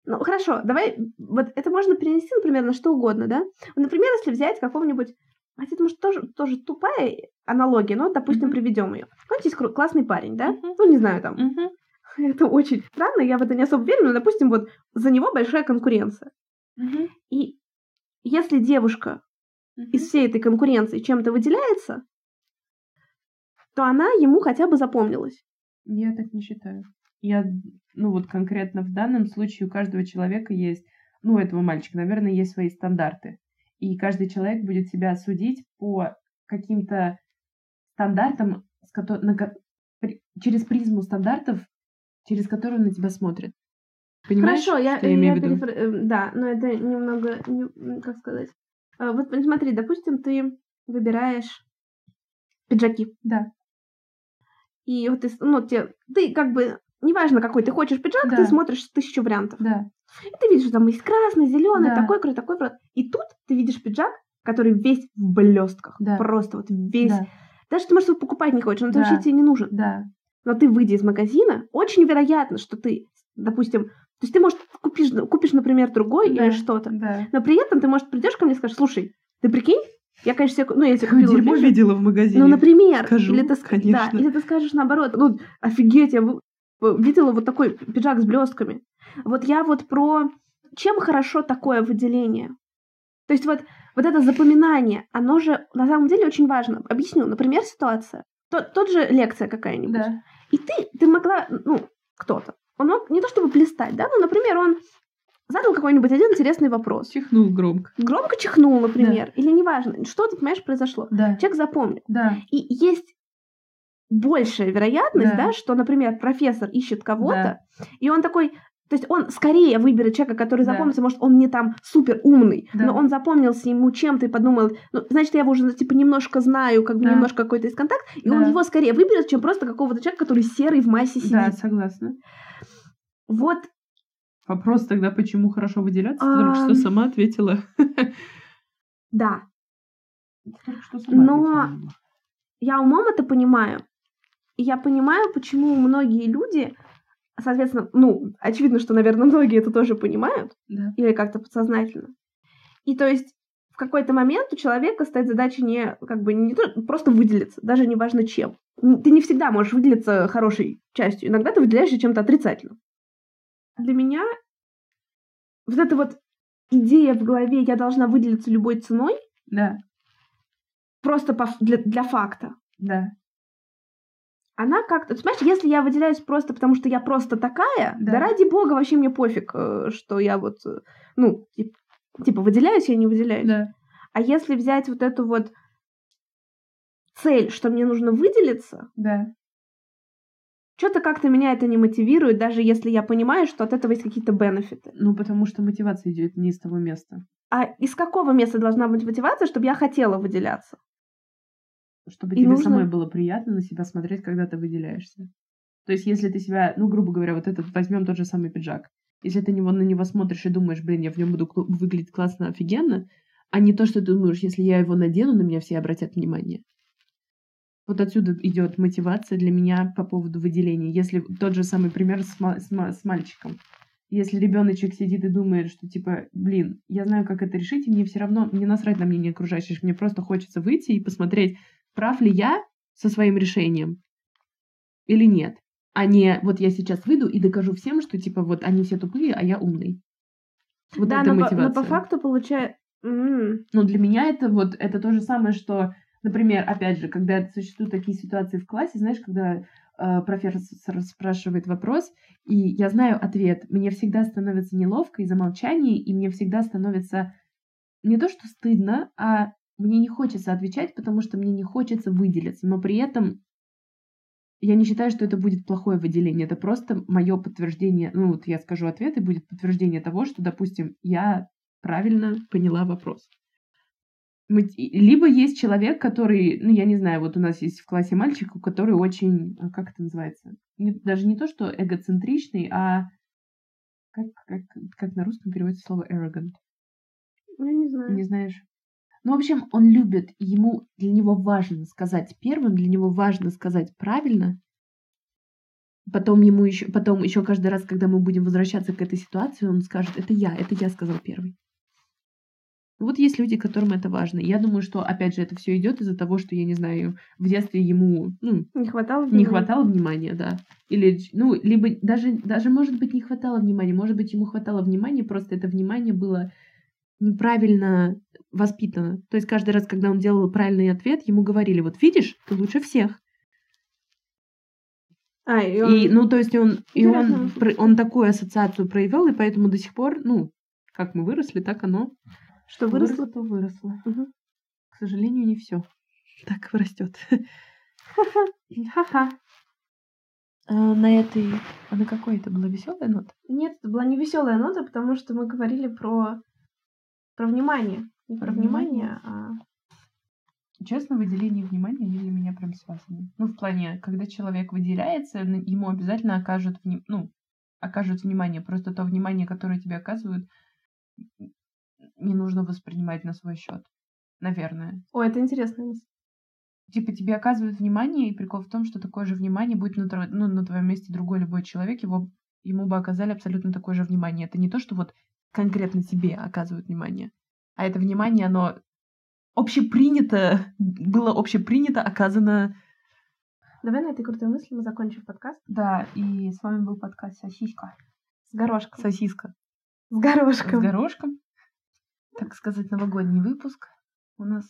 Ну, хорошо, давай, вот это можно перенести, например, на что угодно, да? Например, если взять какого-нибудь хотя это может тоже, тоже тупая аналогия, но, допустим, Мгм. приведем ее. Вот есть классный парень, да? Мгм. Ну, не знаю, там, Мгм. это очень странно, я в это не особо верю, но, допустим, вот за него большая конкуренция. Мгм. И если девушка Мгм. из всей этой конкуренции чем-то выделяется, то она ему хотя бы запомнилась. Я так не считаю. Я, ну вот конкретно в данном случае у каждого человека есть, ну, у этого мальчика, наверное, есть свои стандарты. И каждый человек будет себя судить по каким-то стандартам, с кото- на ко- при- через призму стандартов, через которые он на тебя смотрит. Понимаешь, Хорошо, я, что я имею в виду? перефра- э, Да, но это немного, как сказать. А, Вот смотри, допустим, ты выбираешь пиджаки. Да. И вот ты, ну, те, ты как бы, неважно, какой ты хочешь пиджак, Да. ты смотришь тысячу вариантов. Да. И ты видишь, что там есть красный, зеленый, Да. такой крутой, такой крутой. И тут ты видишь пиджак, который весь в блестках. Да. Просто вот весь. Да. Даже ты, может, его покупать не хочешь, он Да. вообще тебе не нужен. Да. Но ты, выйдя из магазина, очень вероятно, что ты, допустим, то есть ты, может, купишь, купишь например, другой Да. или что-то, Да. но при этом ты, может, придешь ко мне и скажешь, слушай, ты прикинь, я, конечно, себе, ну, я Какое купила дерьмо пиджак». видела в магазине. Ну, например, Скажу, или ты, конечно. Да, или ты скажешь наоборот, ну, офигеть, я видела вот такой пиджак с блестками. Вот я вот про чем хорошо такое выделение. То есть вот, вот это запоминание, оно же на самом деле очень важно. Объясню, например, ситуация. Тот, тот же лекция какая-нибудь. Да. И ты, ты могла, ну, кто-то, он мог не то чтобы блистать, да, ну, например, он задал какой-нибудь один интересный вопрос. Чихнул громко. Громко чихнул, например, или неважно, что-то, понимаешь, произошло. Да. Человек запомнил. Да. И есть большая вероятность, Да. да. что, например, профессор ищет кого-то, и он такой, то есть он скорее выберет человека, который Да. запомнится, может, он не там супер умный, Да. но он запомнился ему чем-то и подумал, ну, значит, я его уже, типа, немножко знаю, как бы Да. немножко какой-то из контакт, и он Да. его скорее выберет, чем просто какого-то человека, который серый в массе сидит. Да, согласна. Вот, Вопрос тогда, почему хорошо выделяться? Ты А, только что сама ответила. да, Но- я умом это понимаю, и я понимаю, почему многие люди, соответственно, ну, очевидно, что, наверное, многие это тоже понимают, Да. или как-то подсознательно. И то есть в какой-то момент у человека стоит задача не как бы не то, просто выделиться, даже не важно чем. Ты не всегда можешь выделиться хорошей частью. Иногда ты выделяешься чем-то отрицательным. Для меня вот эта вот идея в голове «я должна выделиться любой ценой» Да. просто по для, для факта. Да. Она как-то... Понимаешь, если я выделяюсь просто потому, что я просто такая, да, Да. ради бога, вообще мне пофиг, э, что я вот, э, ну, тип- типа, выделяюсь я не выделяюсь. Да. А если взять вот эту вот цель, что мне нужно выделиться, Да. что-то как-то меня это не мотивирует, даже если я понимаю, что от этого есть какие-то бенефиты. Ну, потому что мотивация идет не из того места. А из какого места должна быть мотивация, чтобы я хотела выделяться? Чтобы И тебе нужно- самой было приятно на себя смотреть, когда ты выделяешься. То есть, если ты себя, ну, грубо говоря, вот этот возьмем тот же самый пиджак. Если ты него, на него смотришь и думаешь, блин, я в нем буду выглядеть классно, офигенно, а не то, что ты думаешь, если я его надену, на меня все обратят внимание. Вот отсюда идет мотивация для меня по поводу выделения. Если тот же самый пример с, ма- с ма- с мальчиком. Если ребеночек сидит и думает, что типа, блин, я знаю, как это решить, и мне все равно, мне насрать на мнение окружающих, мне просто хочется выйти и посмотреть, прав ли я со своим решением или нет. А не вот я сейчас выйду и докажу всем, что типа вот они все тупые, а я умный. Вот да, это но, по, мотивация. но по факту получается... Но для меня это вот это то же самое, что, например, опять же, когда существуют такие ситуации в классе, знаешь, когда э, профессор спрашивает вопрос, и я знаю ответ, мне всегда становится неловко из-за молчания, и мне всегда становится не то, что стыдно, а мне не хочется отвечать, потому что мне не хочется выделиться, но при этом я не считаю, что это будет плохое выделение. Это просто мое подтверждение. Ну, вот я скажу ответ, и будет подтверждение того, что, допустим, я правильно поняла вопрос. Мы- Либо есть человек, который, ну, я не знаю, вот у нас есть в классе мальчик, у который очень, а как это называется? Не- даже не то, что эгоцентричный, а как, как, как на русском переводится слово arrogant? Я не знаю. Не знаешь? Ну, в общем, он любит, и ему для него важно сказать первым, для него важно сказать правильно. Потом ему еще, потом еще каждый раз, когда мы будем возвращаться к этой ситуации, он скажет, это я, это я сказал первый. Вот есть люди, которым это важно. Я думаю, что, опять же, это все идет из-за того, что, я не знаю, в детстве ему, ну, Не хватало внимания. не хватало внимания, да. Или, ну, либо даже, даже, может быть, не хватало внимания, может быть, ему хватало внимания, просто это внимание было неправильно воспитано. То есть каждый раз, когда он делал правильный ответ, ему говорили, вот видишь, ты лучше всех. А, и он... И, ну, то есть он, и он, Интересно. про- он такую ассоциацию проявил, и поэтому до сих пор, ну, как мы выросли, так оно Что выросло? то выросло. Мгм. К сожалению, не все так растет. Ха-ха. А на этой, а на какой это была веселая нота? Нет, это была не веселая нота, потому что мы говорили про, про внимание. Не про внимание, а... Честно, выделение внимания они для меня прям связаны. Ну, в плане, когда человек выделяется, ему обязательно окажут, вни- ну, окажут внимание. Просто то внимание, которое тебе оказывают, не нужно воспринимать на свой счет. Наверное. Ой, это интересная мысль. Типа тебе оказывают внимание, и прикол в том, что такое же внимание будет на, тро- ну, на твоем месте другой любой человек, его, ему бы оказали абсолютно такое же внимание. Это не то, что вот конкретно тебе оказывают внимание, а это внимание, оно общепринято, было общепринято оказано... Давай на этой крутой мысли мы закончим подкаст Да, и с вами был подкаст «Сосиска». с горошком. Сосиска. С С горошком. горошком. Так сказать, новогодний выпуск у нас.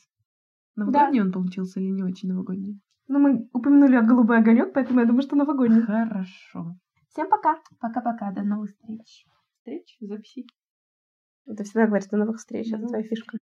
Новогодний он получился или не очень новогодний? Ну, мы упомянули голубой огонек, поэтому я думаю, что новогодний. Хорошо. Всем пока. Пока-пока, до новых встреч. Встреч, записи. Это всегда говорит до новых встреч, это новых твоя фишка.